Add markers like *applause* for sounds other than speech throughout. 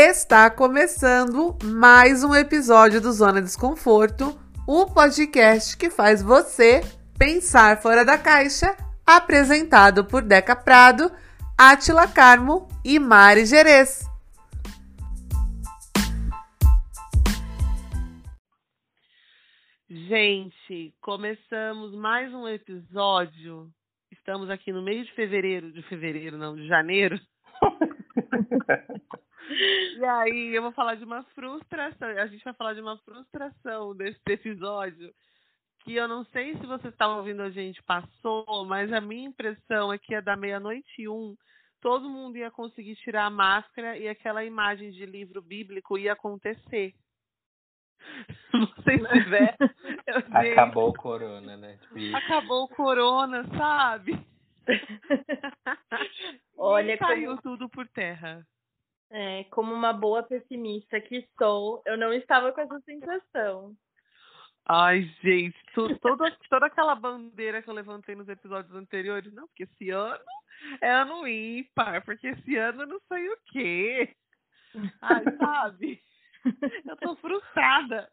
Está começando mais um episódio do Zona Desconforto, o podcast que faz você pensar fora da caixa, apresentado por Deca Prado, Atila Carmo e Mari Gerês. Gente, começamos mais um episódio. Estamos aqui no mês de fevereiro, de fevereiro não, de janeiro. *laughs* e aí, eu vou falar de uma frustração. A gente vai falar de uma frustração desse episódio. Que eu não sei se vocês estavam ouvindo a gente passou, mas a minha impressão é que ia dar meia-noite e um. Todo mundo ia conseguir tirar a máscara e aquela imagem de livro bíblico ia acontecer. *laughs* Vocês tiver. *laughs* Acabou o corona, né? Tipo acabou o corona, sabe? *laughs* Olha, e caiu como... tudo por terra. É, como uma boa pessimista que sou, eu não estava com essa sensação. Ai, gente, tu, toda, toda aquela bandeira que eu levantei nos episódios anteriores, não, porque esse ano é ano ímpar, porque esse ano não sei o quê. Ai, sabe? Eu tô frustrada.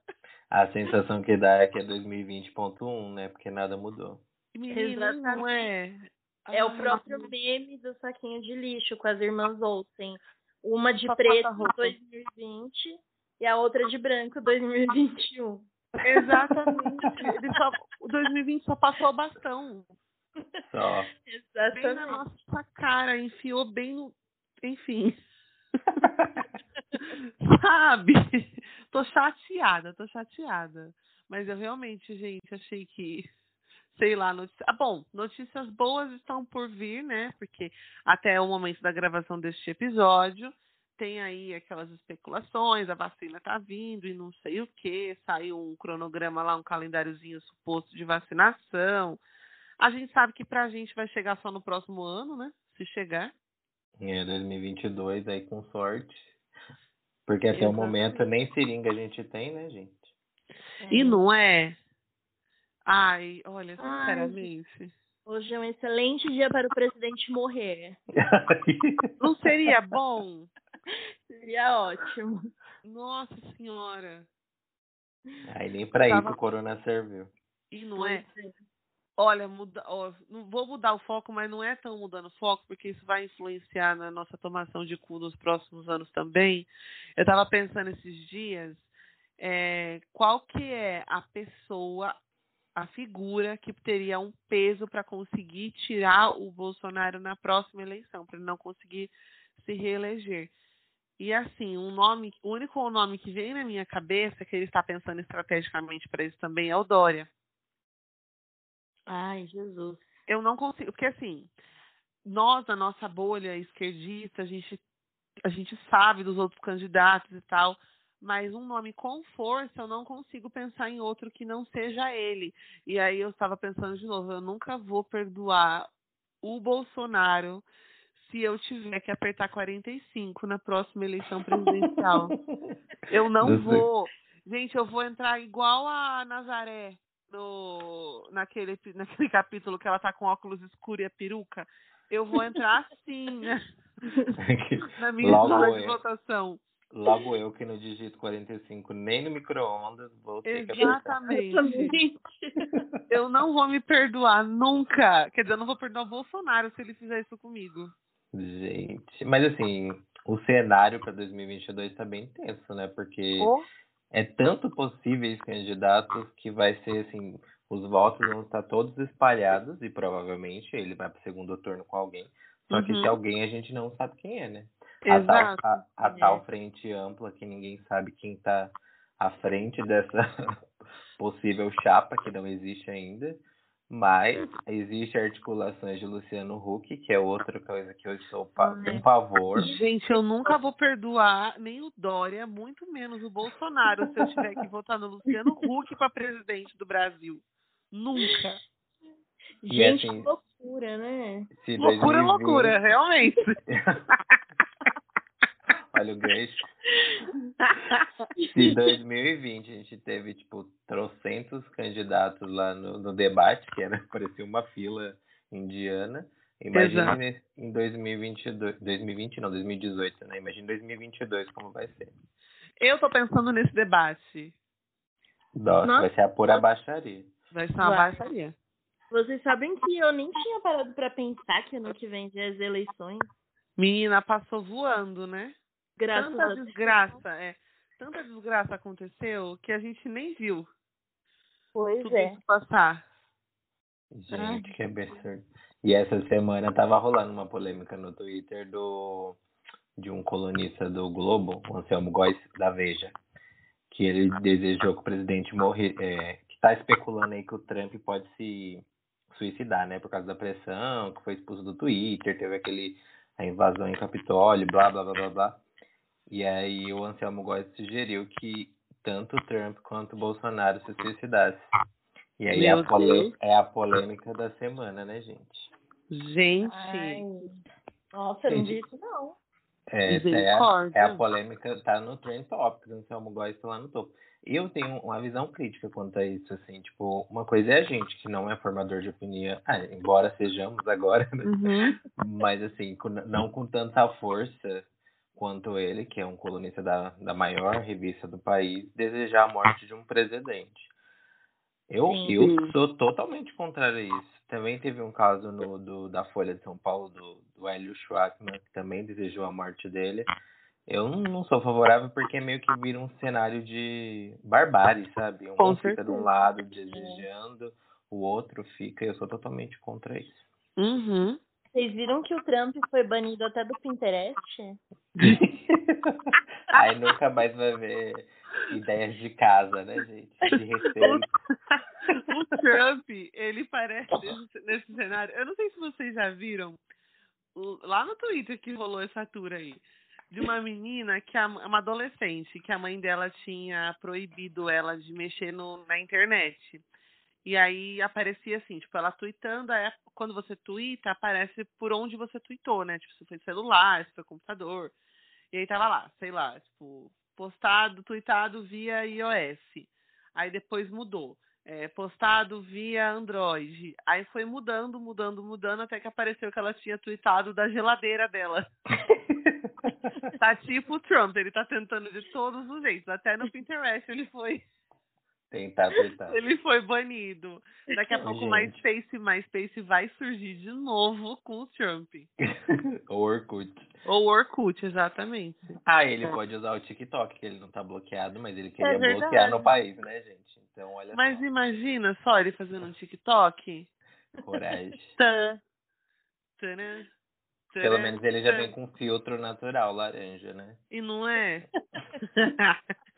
A sensação que dá é que é 2020.1, né? Porque nada mudou. Menina, não é. É o próprio meme do saquinho de lixo com as irmãs Olsen. Uma de Só preto 2020 e a outra de branco 2021. Exatamente. *laughs* Ele só, o 2020 só passou o bastão. Só. Exatamente. Bem na nossa cara, enfiou bem no. Enfim. *laughs* Sabe? Tô chateada, tô chateada. Mas eu realmente, gente, achei que sei lá, notícia. Ah, bom, notícias boas estão por vir, né? Porque até o momento da gravação deste episódio tem aí aquelas especulações, a vacina tá vindo e não sei o que, saiu um cronograma lá, um calendáriozinho suposto de vacinação. A gente sabe que pra gente vai chegar só no próximo ano, né? Se chegar. É, 2022 aí com sorte. Porque até Exatamente. o momento nem seringa a gente tem, né, gente? E não é? Ai, olha, sinceramente. Ai, hoje é um excelente dia para o presidente morrer. *laughs* Não seria bom? Seria ótimo. Nossa senhora. Aí nem para Tava... isso o corona serviu. E não é? Olha, muda, ó, não vou mudar o foco, mas não é tão mudando o foco, porque isso vai influenciar na nossa tomação de cu nos próximos anos também. Eu estava pensando esses dias, é, qual que é a pessoa a figura que teria um peso para conseguir tirar o Bolsonaro na próxima eleição, para ele não conseguir se reeleger. E assim, um nome, o único nome que vem na minha cabeça que ele está pensando estrategicamente para isso também é o Dória. Ai, Jesus. Eu não consigo, porque assim, nós, a nossa bolha esquerdista, a gente, a gente sabe dos outros candidatos e tal, mas um nome com força eu não consigo pensar em outro que não seja ele. E aí eu estava pensando de novo, eu nunca vou perdoar o Bolsonaro se eu tiver que apertar 45 na próxima eleição presidencial. *laughs* eu não vou. Gente, eu vou entrar igual a Nazaré no, naquele, naquele capítulo que ela tá com óculos escuros e a peruca. Eu vou entrar assim, *laughs* *laughs* na minha Logo de votação. Logo eu que não digito 45 nem no micro-ondas, vou ter Exatamente. que *laughs* Eu não vou me perdoar nunca. Quer dizer, eu não vou perdoar o Bolsonaro se ele fizer isso comigo. Gente, mas assim, o cenário para 2022 está bem tenso, né? Porque oh. é tanto possíveis candidatos que vai ser assim, os votos vão estar todos espalhados e provavelmente ele vai para o segundo turno com alguém. Só que uhum. se alguém a gente não sabe quem é, né? A tal, a, a tal frente ampla que ninguém sabe quem está à frente dessa *laughs* possível chapa que não existe ainda. Mas existe articulações de Luciano Huck, que é outra coisa que eu sou um pavor. Gente, eu nunca vou perdoar nem o Dória, muito menos o Bolsonaro, se eu tiver que votar no Luciano Huck para presidente do Brasil. Nunca. Gente, assim, que loucura, né? Loucura, 2020... loucura, realmente. *laughs* Olha o gancho. Se 2020 a gente teve, tipo, trocentos candidatos lá no, no debate, que era, *laughs* parecia uma fila indiana, Imagina em 2022, 2020 não, 2018, né? Imagina 2022 como vai ser. Eu tô pensando nesse debate. Nossa, Nossa. vai ser a pura baixaria. Vai ser uma vai. baixaria. Vocês sabem que eu nem tinha parado para pensar que ano que vem já as eleições. Menina, passou voando, né? Graças Tanta a desgraça, é. Tanta desgraça aconteceu que a gente nem viu. Pois tudo é. Isso passar. Gente, que absurdo. E essa semana tava rolando uma polêmica no Twitter do de um colunista do Globo, o Anselmo Góes da Veja, que ele desejou que o presidente morrer, é, que está especulando aí que o Trump pode se suicidar, né, por causa da pressão, que foi expulso do Twitter, teve aquele a invasão em Capitólio, blá blá blá blá blá. E aí o Anselmo Góes sugeriu que tanto o Trump quanto o Bolsonaro se suicidassem. E aí é a, é a polêmica da semana, né, gente? Gente. Ai. Nossa, eu não vi isso não. É, é, a, é a polêmica, tá no Trend Topics, no Selmo Góes tá lá no topo. Eu tenho uma visão crítica quanto a isso, assim, tipo, uma coisa é a gente que não é formador de opinião, ah, embora sejamos agora, né? uhum. mas assim, com, não com tanta força quanto ele, que é um colunista da, da maior revista do país, desejar a morte de um presidente. Eu, eu sou totalmente contrário a isso. Também teve um caso no, do, da Folha de São Paulo, do, do Hélio Schwartzman, que também desejou a morte dele. Eu não sou favorável porque meio que vira um cenário de barbárie, sabe? Um Com fica de um lado desejando, o outro fica. Eu sou totalmente contra isso. Uhum. Vocês viram que o Trump foi banido até do Pinterest? *laughs* Aí nunca mais vai ver ideias de casa, né, gente? De respeito. o Trump, ele parece nesse, nesse, cenário. Eu não sei se vocês já viram lá no Twitter que rolou essa tour aí. De uma menina que é uma adolescente, que a mãe dela tinha proibido ela de mexer no, na internet. E aí aparecia assim, tipo, ela tweetando, aí quando você tweeta, aparece por onde você tweetou, né? Tipo, se foi celular, se foi computador. E aí tava lá, sei lá, tipo, postado, tweetado via iOS. Aí depois mudou. É, postado via Android. Aí foi mudando, mudando, mudando, até que apareceu que ela tinha tweetado da geladeira dela. *laughs* tá tipo o Trump, ele tá tentando de todos os jeitos. Até no Pinterest ele foi Tentar, tentar. Ele foi banido. Daqui a pouco mais MySpace, MySpace vai surgir de novo com o Trump. *laughs* Ou Orkut. Ou Orkut, exatamente. Ah, ele pode usar o TikTok, que ele não tá bloqueado, mas ele queria é bloquear no país, né, gente? Então, olha Mas só. imagina só ele fazendo um TikTok. Coragem. *laughs* Tã. Tã, Pelo menos ele já vem com filtro natural, laranja, né? E não é? *laughs*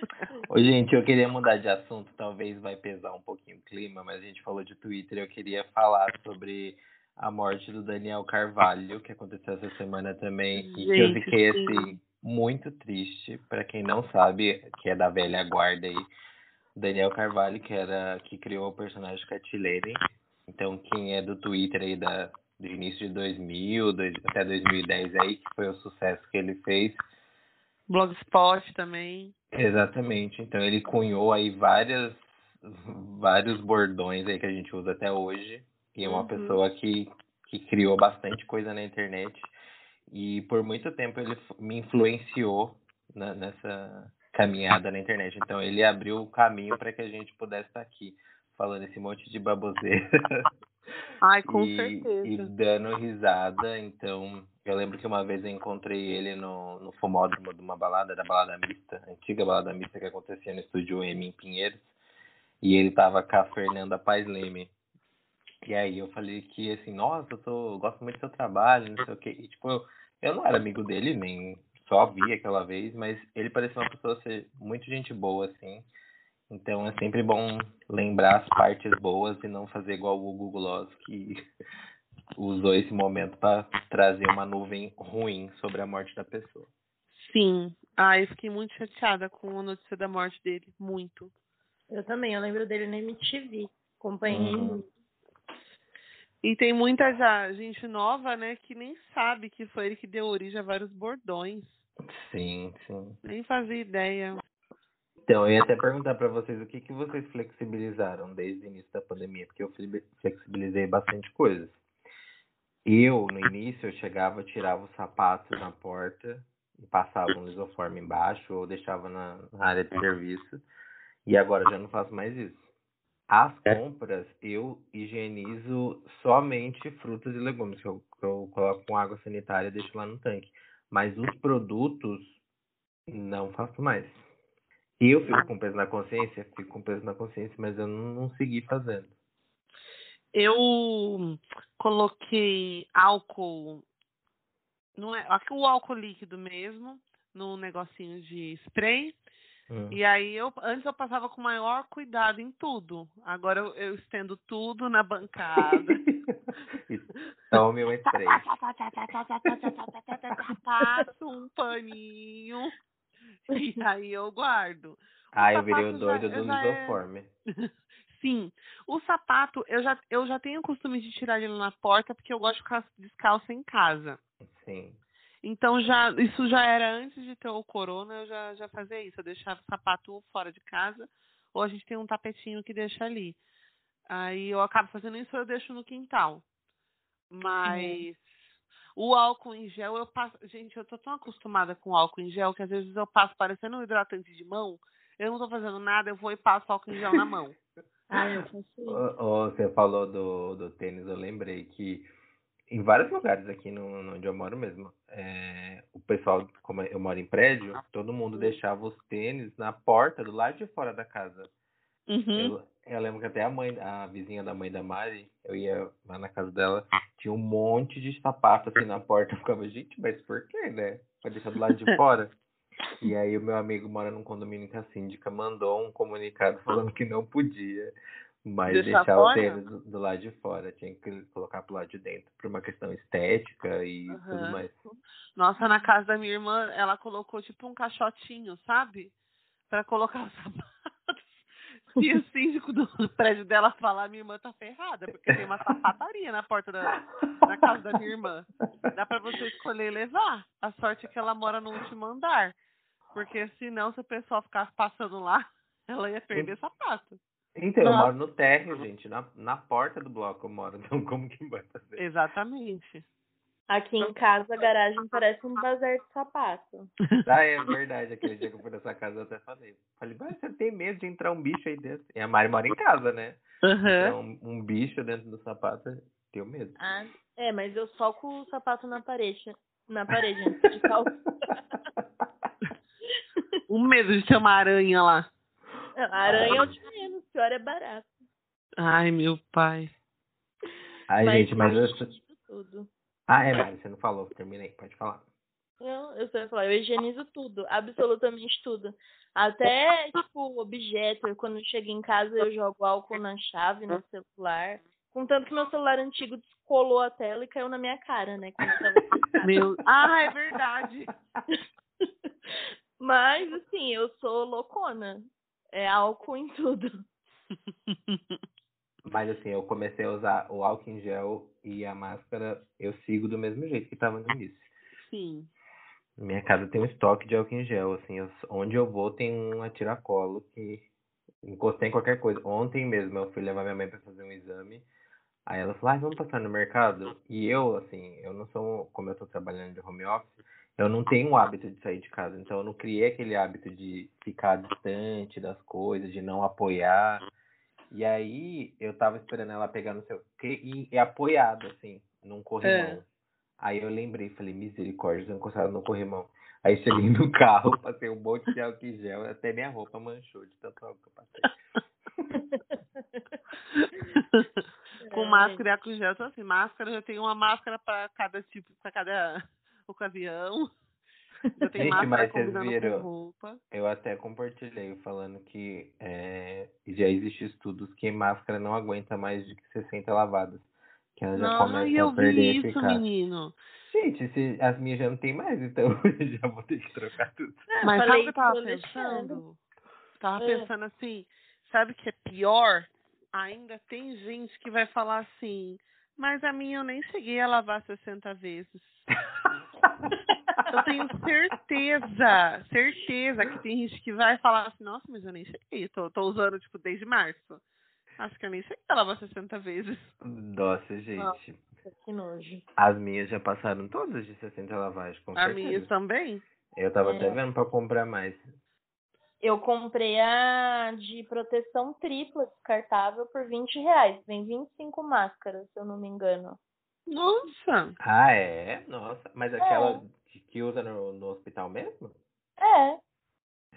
*laughs* Ô, gente, eu queria mudar de assunto, talvez vai pesar um pouquinho o clima, mas a gente falou de Twitter, eu queria falar sobre a morte do Daniel Carvalho, que aconteceu essa semana também, gente, e que eu fiquei, sim. assim, muito triste, para quem não sabe, que é da velha guarda aí, Daniel Carvalho, que era, que criou o personagem Cat Lady, então quem é do Twitter aí da, do início de 2000, dois, até 2010 aí, que foi o sucesso que ele fez, Blogspot também. Exatamente. Então ele cunhou aí várias vários bordões aí que a gente usa até hoje. E é uma uhum. pessoa que, que criou bastante coisa na internet. E por muito tempo ele me influenciou na, nessa caminhada na internet. Então ele abriu o caminho para que a gente pudesse estar aqui falando esse monte de baboseira. Ai, com *laughs* e, certeza. E dando risada. Então eu lembro que uma vez eu encontrei ele no, no fumódromo de uma balada, da balada mista, antiga balada mista que acontecia no estúdio M em Pinheiros. E ele tava com a Fernanda Paz Leme. E aí eu falei que assim, nossa, eu, tô, eu gosto muito do seu trabalho, não sei o quê. E tipo, eu, eu não era amigo dele, nem só vi aquela vez, mas ele parecia uma pessoa ser muito gente boa, assim. Então é sempre bom lembrar as partes boas e não fazer igual o Google Gloss, que usou esse momento para trazer uma nuvem ruim sobre a morte da pessoa. Sim. Ah, eu fiquei muito chateada com a notícia da morte dele. Muito. Eu também, eu lembro dele na MTV. Acompanhei uhum. E tem muita já, gente nova, né, que nem sabe que foi ele que deu origem a vários bordões. Sim, sim. Nem fazia ideia. Então, eu ia até perguntar para vocês o que, que vocês flexibilizaram desde o início da pandemia, porque eu flexibilizei bastante coisas. Eu, no início, eu chegava, tirava o sapato na porta e passava um lisoforme embaixo ou deixava na, na área de serviço. E agora já não faço mais isso. As é. compras eu higienizo somente frutas e legumes, que eu, que eu coloco com água sanitária e deixo lá no tanque. Mas os produtos não faço mais. Eu fico com peso na consciência, fico com peso na consciência, mas eu não, não segui fazendo. Eu coloquei álcool, não é, o álcool líquido mesmo, no negocinho de spray. Hum. E aí eu antes eu passava com maior cuidado em tudo. Agora eu, eu estendo tudo na bancada. Tome um spray. Passo um paninho e aí eu guardo. ah, eu virei o doido já, do lisoforme. É... Sim. O sapato, eu já, eu já tenho o costume de tirar ele na porta porque eu gosto de ficar descalço em casa. Sim. Então já isso já era antes de ter o corona, eu já, já fazia isso, eu deixava o sapato fora de casa, ou a gente tem um tapetinho que deixa ali. Aí eu acabo fazendo isso, eu deixo no quintal. Mas o álcool em gel, eu passo. Gente, eu tô tão acostumada com álcool em gel que às vezes eu passo parecendo um hidratante de mão. Eu não tô fazendo nada, eu vou e passo álcool em gel na mão. *laughs* ah, eu faço Você falou do, do tênis, eu lembrei que em vários lugares aqui no, no onde eu moro mesmo, é, o pessoal, como eu moro em prédio, todo mundo deixava os tênis na porta do lado de fora da casa. Uhum. Eu, eu, lembro que até a mãe, a vizinha da mãe da Mari, eu ia lá na casa dela, tinha um monte de sapato assim na porta. Eu ficava, gente, mas por quê, né? Pra deixar do lado de fora. E aí o meu amigo mora num condomínio que a síndica mandou um comunicado falando que não podia mas deixar, deixar o tênis do, do, lado de fora. Tinha que colocar pro lado de dentro por uma questão estética e uhum. tudo mais. Nossa, na casa da minha irmã, ela colocou tipo um caixotinho, sabe? Pra colocar os sapatos. Se o síndico do prédio dela falar, minha irmã tá ferrada, porque tem uma sapataria na porta da na casa da minha irmã. Dá pra você escolher levar. A sorte é que ela mora no último andar. Porque senão, se o pessoal ficar passando lá, *laughs* ela ia perder sapato. Então, eu moro no térreo, gente. Na, na porta do bloco eu moro. *laughs* Então, como que vai fazer? Exatamente. Aqui em casa, a garagem parece um bazar de sapato. *laughs* Ah, é verdade. Aquele dia que eu fui nessa casa, eu até falei. Falei, mas você tem medo de entrar um bicho aí dentro? E a Mari mora em casa, né? Uhum. Então, um, um bicho dentro do sapato, tenho medo. Ah, é, mas eu soco o sapato na parede. Na parede, antes de calçar. O medo de ter uma aranha lá. A aranha é o de menos, pior é barato. Ai, meu pai. Ai, mas gente, mas eu. Tudo. Ah, é, Mari, você não falou, terminei, pode falar. Não, eu só ia falar, eu higienizo tudo, absolutamente tudo. Até, tipo, objeto, quando chego em casa eu jogo álcool na chave, no celular. Contanto que meu celular antigo descolou a tela e caiu na minha cara, né? Meu... Ah, é verdade. *laughs* Mas, assim, eu sou loucona. É álcool em tudo. *laughs* Mas assim, eu comecei a usar o álcool em gel e a máscara, eu sigo do mesmo jeito que estava no início. Sim. Minha casa tem um estoque de álcool em gel, assim, eu, onde eu vou tem um tiracolo que encostei em qualquer coisa. Ontem mesmo eu fui levar minha mãe para fazer um exame. Aí ela falou, ah, vamos passar no mercado? E eu, assim, eu não sou, como eu tô trabalhando de home office, eu não tenho o hábito de sair de casa, então eu não criei aquele hábito de ficar distante das coisas, de não apoiar. E aí eu tava esperando ela pegar no seu. E, e apoiado, assim, num corrimão. É. Aí eu lembrei, falei, misericórdia, eu encostado no corrimão. Aí cheguei no *laughs* carro, passei um monte de álcool em gel, até minha roupa manchou de tanto álcool que eu passei. *laughs* Com máscara e álcool em gel, então assim, máscara, eu tenho uma máscara para cada tipo, para cada ocasião. *laughs* Eu tenho Gente, mas vocês viram, eu até compartilhei falando que é, já existem estudos que máscara não aguenta mais de 60 lavadas. Que ela já não, começa a perder vi isso, menino. Gente, se as minhas já não tem mais, então *laughs* eu já vou ter que trocar tudo. É, mas sabe o que eu tava pensando? Tava é. pensando assim, sabe o que é pior? Ainda tem gente que vai falar assim, mas a minha eu nem cheguei a lavar 60 vezes. *laughs* *laughs* eu tenho certeza, certeza que tem gente que vai falar assim, nossa, mas eu nem cheguei, tô, tô usando, tipo, desde março. Acho que eu nem cheguei a lavar 60 vezes. Nossa, gente. que nojo. As minhas já passaram todas de 60 lavagens, com As minhas também. Eu tava É. até vendo pra comprar mais. Eu comprei a de proteção tripla descartável por 20 reais. Vem 25 máscaras, se eu não me engano. Nossa! Ah, é? Nossa. Mas aquela que- que usa no, no hospital mesmo? É.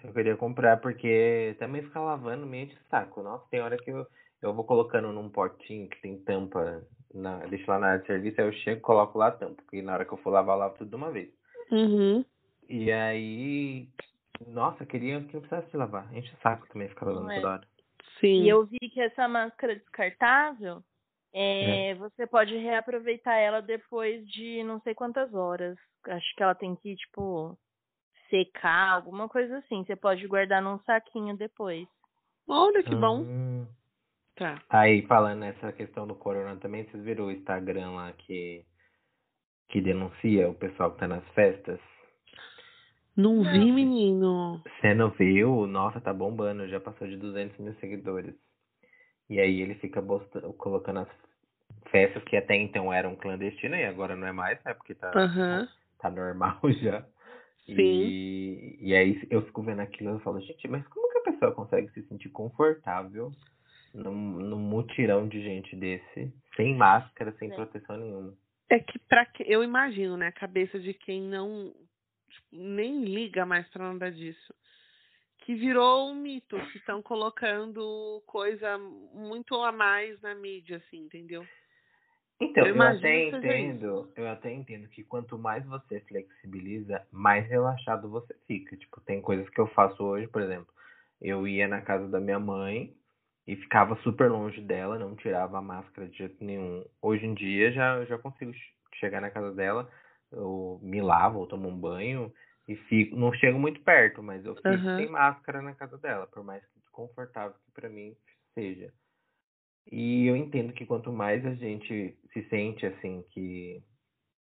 Eu queria comprar porque também ficar lavando meio de saco. Nossa, tem hora que eu, eu vou colocando num potinho que tem tampa, na, deixo lá na área de serviço, aí eu chego e coloco lá a tampa, porque na hora que eu for lavar, eu lavo tudo de uma vez. Uhum. E aí, nossa, queria que não precisasse lavar. Enche o saco também ficar lavando é. toda hora. Sim. E eu vi que essa máscara descartável, é, você pode reaproveitar ela depois de não sei quantas horas. Acho que ela tem que, tipo, secar, alguma coisa assim. Você pode guardar num saquinho depois. Olha que bom. Hum. Tá. Aí, falando nessa questão do corona também, vocês viram o Instagram lá que, que denuncia o pessoal que tá nas festas? Não vi, menino. Você não viu? Nossa, tá bombando, já passou de 200 mil seguidores. E aí ele fica bosta- colocando as festas que até então eram clandestinas e agora não é mais, né? Porque tá, Aham. tá normal *laughs* já. Sim. E, e aí eu fico vendo aquilo e falo, gente, mas como que a pessoa consegue se sentir confortável num, num mutirão de gente desse, sem máscara, sem Sim. proteção nenhuma? É que para que eu imagino, né, a cabeça de quem não tipo, nem liga mais pra nada disso. Que virou um mito, que estão colocando coisa muito a mais na mídia, assim, entendeu? Então, Eu eu, até entendo, eu até entendo que quanto mais você flexibiliza, mais relaxado você fica. Tipo, tem coisas que eu faço hoje, por exemplo, eu ia na casa da minha mãe e ficava super longe dela, não tirava a máscara de jeito nenhum. Hoje em dia já eu já consigo che- chegar na casa dela, eu me lavo, ou tomo um banho e fico, não chego muito perto, mas eu fico Aham. sem máscara na casa dela, por mais que desconfortável que pra mim seja. E eu entendo que quanto mais a gente se sente assim que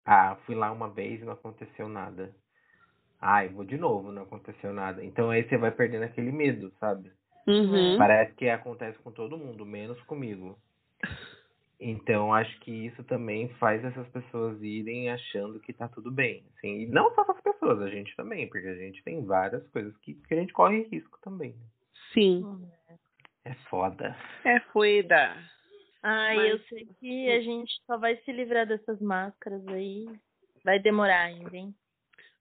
ah, fui lá uma vez e não aconteceu nada. Ai, vou de novo, não aconteceu nada. Então aí você vai perdendo aquele medo, sabe? Uhum. Parece que acontece com todo mundo, menos comigo. Então acho que isso também faz essas pessoas irem achando que tá tudo bem. Assim, e não só essas pessoas, a gente também, porque a gente tem várias coisas que, que a gente corre risco também. né? Sim. É foda. É foda. Ai, Mas- eu sei que a gente só vai se livrar dessas máscaras aí. Vai demorar ainda, hein?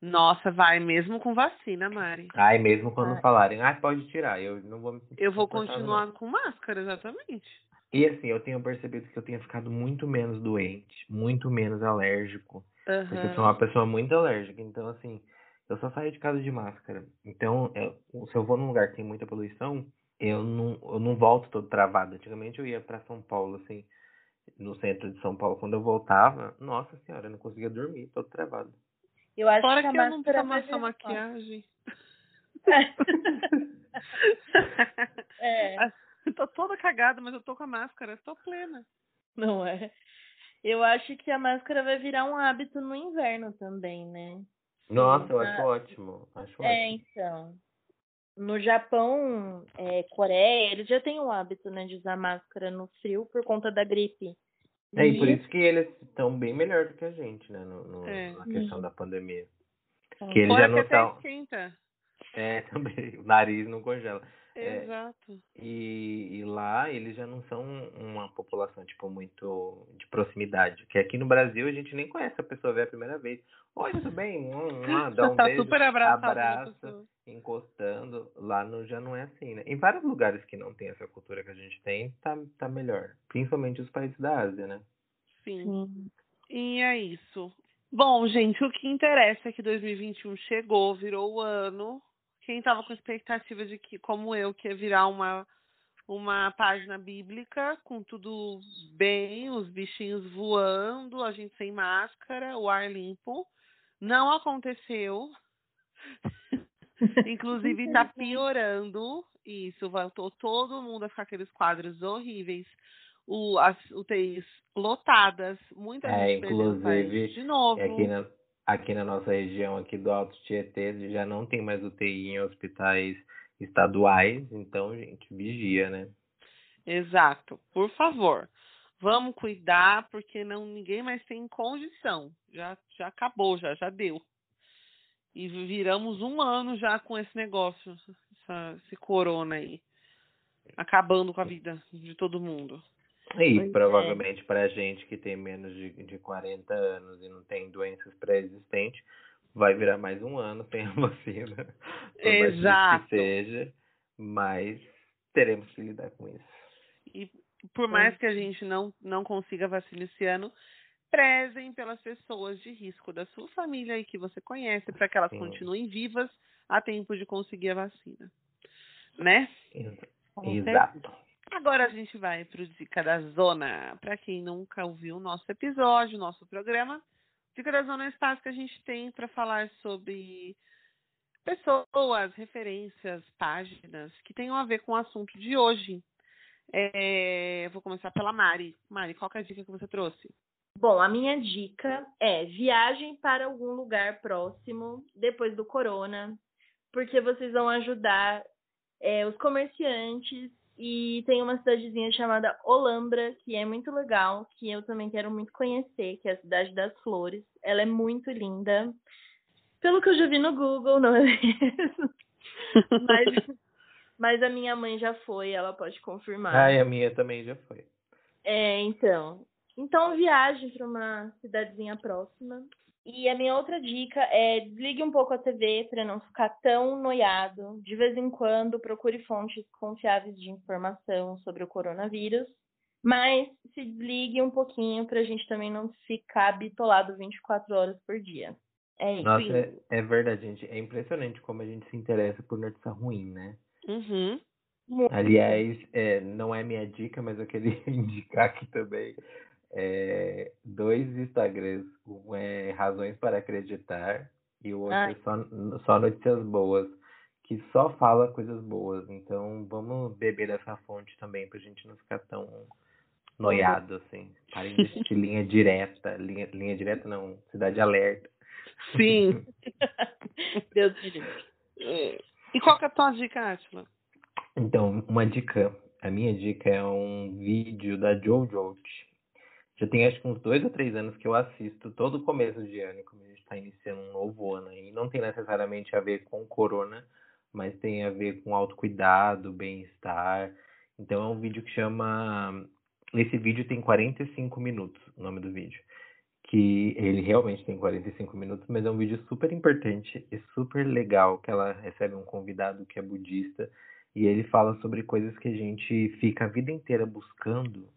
Nossa, vai mesmo com vacina, Mari. Ai, mesmo quando falarem, ah, pode tirar, eu não vou me sentir Eu vou continuar com máscara, exatamente. E assim, eu tenho percebido que eu tenho ficado muito menos doente, muito menos alérgico. Porque eu sou uma pessoa muito alérgica, então assim, eu só saio de casa de máscara. Então, eu- se eu vou num lugar que tem muita poluição, eu não, eu não volto todo travado. Antigamente eu ia pra São Paulo, assim, no centro de São Paulo. Quando eu voltava, nossa senhora, eu não conseguia dormir, todo travado. Eu acho Fora que a que eu não tomo essa maquiagem. *laughs* É, *laughs* Eu tô toda cagada, mas eu tô com a máscara, tô plena. não é. Eu acho que a máscara vai virar um hábito no inverno também, né? Nossa, eu acho ótimo. Acho É, ótimo. então. No Japão, é, Coreia, eles já têm o hábito, né, de usar máscara no frio por conta da gripe. É, e por isso que eles estão bem melhor do que a gente, né, no, no- É. na questão da pandemia. Então, Que eles Fora já que não até estão. esquenta. É, *laughs* também. O nariz não congela. É. Exato. E, e lá eles já não são uma população, tipo, muito de proximidade. Que aqui no Brasil a gente nem conhece a pessoa, vê a primeira vez. Oi, tudo bem? Hum, hum, *laughs* dá um tá beijo, super abraça, encostando. Lá no, já não é assim, né? Em vários lugares que não tem essa cultura que a gente tem, tá, tá melhor. Principalmente os países da Ásia, né? Sim. Sim. E é isso. Bom, gente, o que interessa é que 2021 chegou, virou o ano. Quem tava com expectativa de que, como eu, que ia virar uma, uma página bíblica com tudo bem, os bichinhos voando, a gente sem máscara, o ar limpo. Não aconteceu. *laughs* Inclusive, tá piorando isso. Voltou todo mundo a ficar aqueles quadros horríveis. O, as UTIs lotadas, muita É, gente inclusive, de novo. E aqui na, aqui na nossa região aqui do Alto Tietê já não tem mais UTI em hospitais estaduais, então, gente, vigia, né? Exato. Por favor, Vamos cuidar, porque não ninguém mais tem condição. Já, já acabou, já, já deu. E viramos um ano já com esse negócio, essa, esse corona aí. Acabando com a vida de todo mundo. E pois é. provavelmente é. para gente que tem menos de, de 40 anos e não tem doenças pré-existentes, vai virar mais um ano sem a *laughs* vacina. Exato. Que seja, mas teremos que lidar com isso. E por mais que a gente não, não consiga vacina esse ano, prezem pelas pessoas de risco da sua família e que você conhece, para que elas Sim. continuem vivas a tempo de conseguir a vacina. Né? Exato. Agora a gente vai para o Dica da Zona. Para quem nunca ouviu o nosso episódio, nosso programa, Dica da Zona é um espaço que a gente tem para falar sobre pessoas, referências, páginas que tenham a ver com o assunto de hoje. É, vou começar pela Mari. Mari, qual é a dica que você trouxe? Bom, a minha dica é viagem para algum lugar próximo depois do corona, porque vocês vão ajudar é, os comerciantes e tem uma cidadezinha chamada Olambra, que é muito legal, que eu também quero muito conhecer, que é a cidade das flores. Ela é muito linda. Pelo que eu já vi no Google, não é mesmo? *laughs* mas, mas a minha mãe já foi, ela pode confirmar. Ah, e a minha também já foi. É, então. Então, viagem para uma cidadezinha próxima. E a minha outra dica é desligue um pouco a TV para não ficar tão noiado. De vez em quando, procure fontes confiáveis de informação sobre o coronavírus. Mas se desligue um pouquinho para a gente também não ficar bitolado 24 horas por dia. É isso. Nossa, é, é, verdade, gente. É impressionante como a gente se interessa por notícia ruim, né? Uhum. Aliás, é, não é minha dica, mas eu queria *laughs* indicar aqui também é, dois Instagrams. Um é Razões para Acreditar e o outro Ai. é só, só Notícias Boas, que só fala coisas boas. Então vamos beber dessa fonte também pra gente não ficar tão noiado, assim. Parem de assistir *laughs* linha direta. Linha, linha direta não, Cidade Alerta. Sim. *laughs* Deus me livre. E qual que é a tua dica, Atila? Então, uma dica. A minha dica é um vídeo da Jojo já tem acho que uns dois ou três anos que eu assisto todo começo de ano, como a gente está iniciando um novo ano aí. Não tem necessariamente a ver com corona, mas tem a ver com autocuidado, bem-estar. Então é um vídeo que chama. Esse vídeo tem 45 minutos, o nome do vídeo. Que ele realmente tem 45 minutos, mas é um vídeo super importante e super legal. Que ela recebe um convidado que é budista e ele fala sobre coisas que a gente fica a vida inteira buscando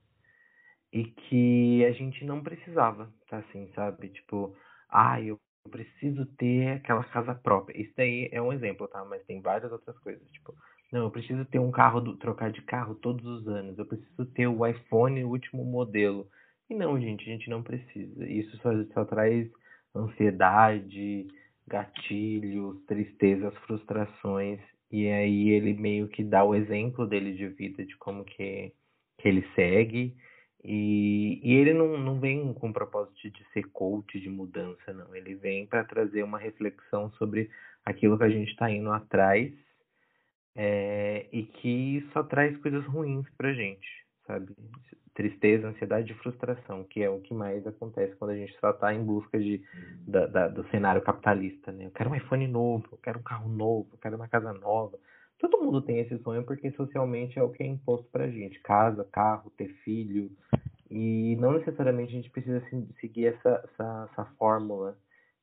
e que a gente não precisava, tá assim, sabe? Tipo, ah, eu preciso ter aquela casa própria. Isso daí é um exemplo, tá? Mas tem várias outras coisas, tipo, não, eu preciso ter um carro, do, trocar de carro todos os anos. Eu preciso ter o iPhone o último modelo. E não, gente, a gente não precisa. Isso só, só traz ansiedade, gatilhos, tristezas, frustrações. E aí ele meio que dá o exemplo dele de vida, de como que, que ele segue e, e ele não, não vem com o propósito de ser coach de mudança, não. Ele vem para trazer uma reflexão sobre aquilo que a gente está indo atrás é, e que só traz coisas ruins para gente, sabe? Tristeza, ansiedade e frustração, que é o que mais acontece quando a gente só está em busca de, da, da, do cenário capitalista, né? Eu quero um iPhone novo, eu quero um carro novo, eu quero uma casa nova. Todo mundo tem esse sonho porque socialmente é o que é imposto pra gente. Casa, carro, ter filho. E não necessariamente a gente precisa seguir essa, essa, essa fórmula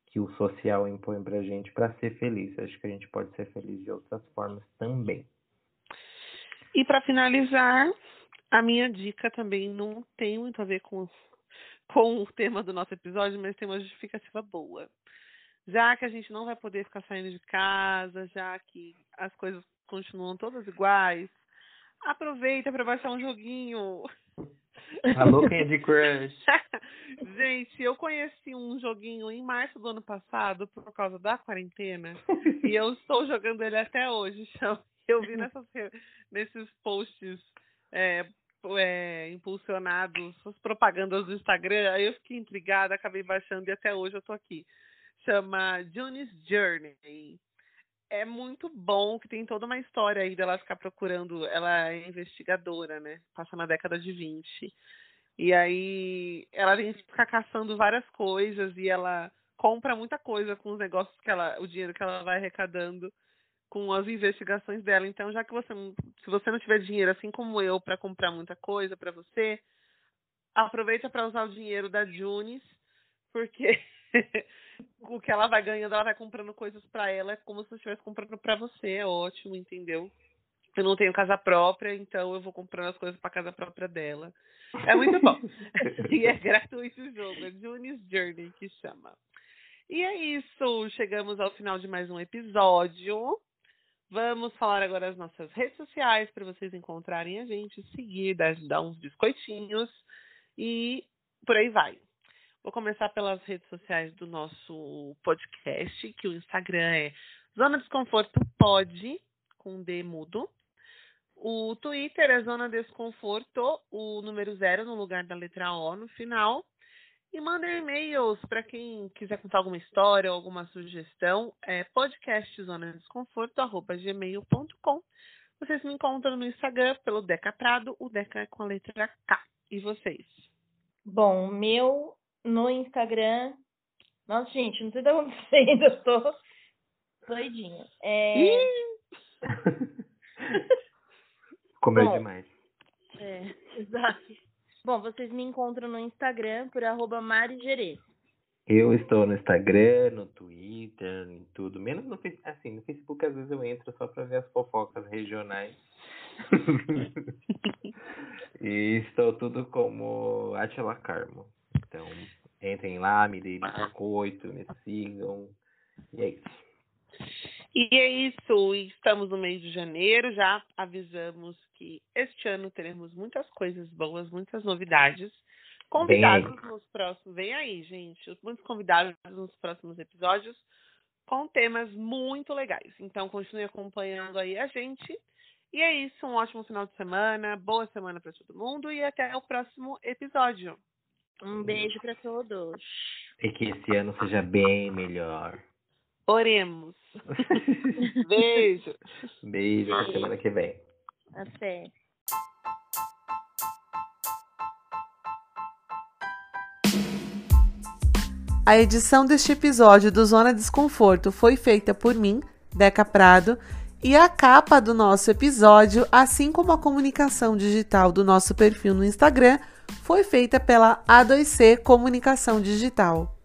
que o social impõe pra gente para ser feliz. Acho que a gente pode ser feliz de outras formas também. E para finalizar, a minha dica também não tem muito a ver com, com o tema do nosso episódio, mas tem uma justificativa boa. Já que a gente não vai poder ficar saindo de casa, já que as coisas continuam todas iguais, aproveita para baixar um joguinho. Alô, Candy Crush. *laughs* Gente, eu conheci um joguinho em março do ano passado por causa da quarentena *laughs* e eu estou jogando ele até hoje. Eu vi nessas, nesses posts é, é, impulsionados, as propagandas do Instagram, aí eu fiquei intrigada, acabei baixando e até hoje eu tô aqui. Chama June's Journey é muito bom que tem toda uma história aí dela ficar procurando. Ela é investigadora, né? Passa na década de 20. E aí ela que ficar caçando várias coisas e ela compra muita coisa com os negócios que ela, o dinheiro que ela vai arrecadando com as investigações dela. Então, já que você se você não tiver dinheiro, assim como eu, para comprar muita coisa para você, aproveita para usar o dinheiro da Junis, porque *laughs* *laughs* o que ela vai ganhando, ela vai comprando coisas para ela, é como se estivesse comprando para você, é ótimo, entendeu? Eu não tenho casa própria, então eu vou comprando as coisas para casa própria dela. É muito bom. *laughs* *laughs* e é gratuito o jogo, é Junis Journey que chama. E é isso, chegamos ao final de mais um episódio. Vamos falar agora as nossas redes sociais para vocês encontrarem a gente, seguir, dar, dar uns biscoitinhos e por aí vai. Vou começar pelas redes sociais do nosso podcast, que o Instagram é Zona Desconforto Pode, com D mudo. O Twitter é Zona Desconforto, o número zero no lugar da letra O no final. E manda e-mails para quem quiser contar alguma história ou alguma sugestão. É podcastzonadesconforto.gmail.com Vocês me encontram no Instagram pelo Deca Prado, o Deca é com a letra K. E vocês? Bom, meu no Instagram. Nossa, gente, não sei o que tá acontecendo, eu tô doidinha. É... *laughs* Comeu Bom, demais. É, *laughs* exato. Bom, vocês me encontram no Instagram por arroba. Eu estou no Instagram, no Twitter, em tudo. Menos no Facebook. Assim, no Facebook às vezes eu entro só para ver as fofocas regionais. *laughs* e estou tudo como Atila Carmo. Então, entrem lá, me deem biscoito, me sigam. E é isso. E é isso, estamos no mês de janeiro, já avisamos que este ano teremos muitas coisas boas, muitas novidades. Convidados Bem... nos próximos, vem aí, gente, muitos convidados nos próximos episódios com temas muito legais. Então continue acompanhando aí a gente. E é isso, um ótimo final de semana, boa semana para todo mundo e até o próximo episódio. Um beijo para todos. E que esse ano seja bem melhor. Oremos. *laughs* Beijo. Beijo, até semana que vem. Até. A edição deste episódio do Zona Desconforto foi feita por mim, Deca Prado, e a capa do nosso episódio, assim como a comunicação digital do nosso perfil no Instagram, foi feita pela A2C Comunicação Digital.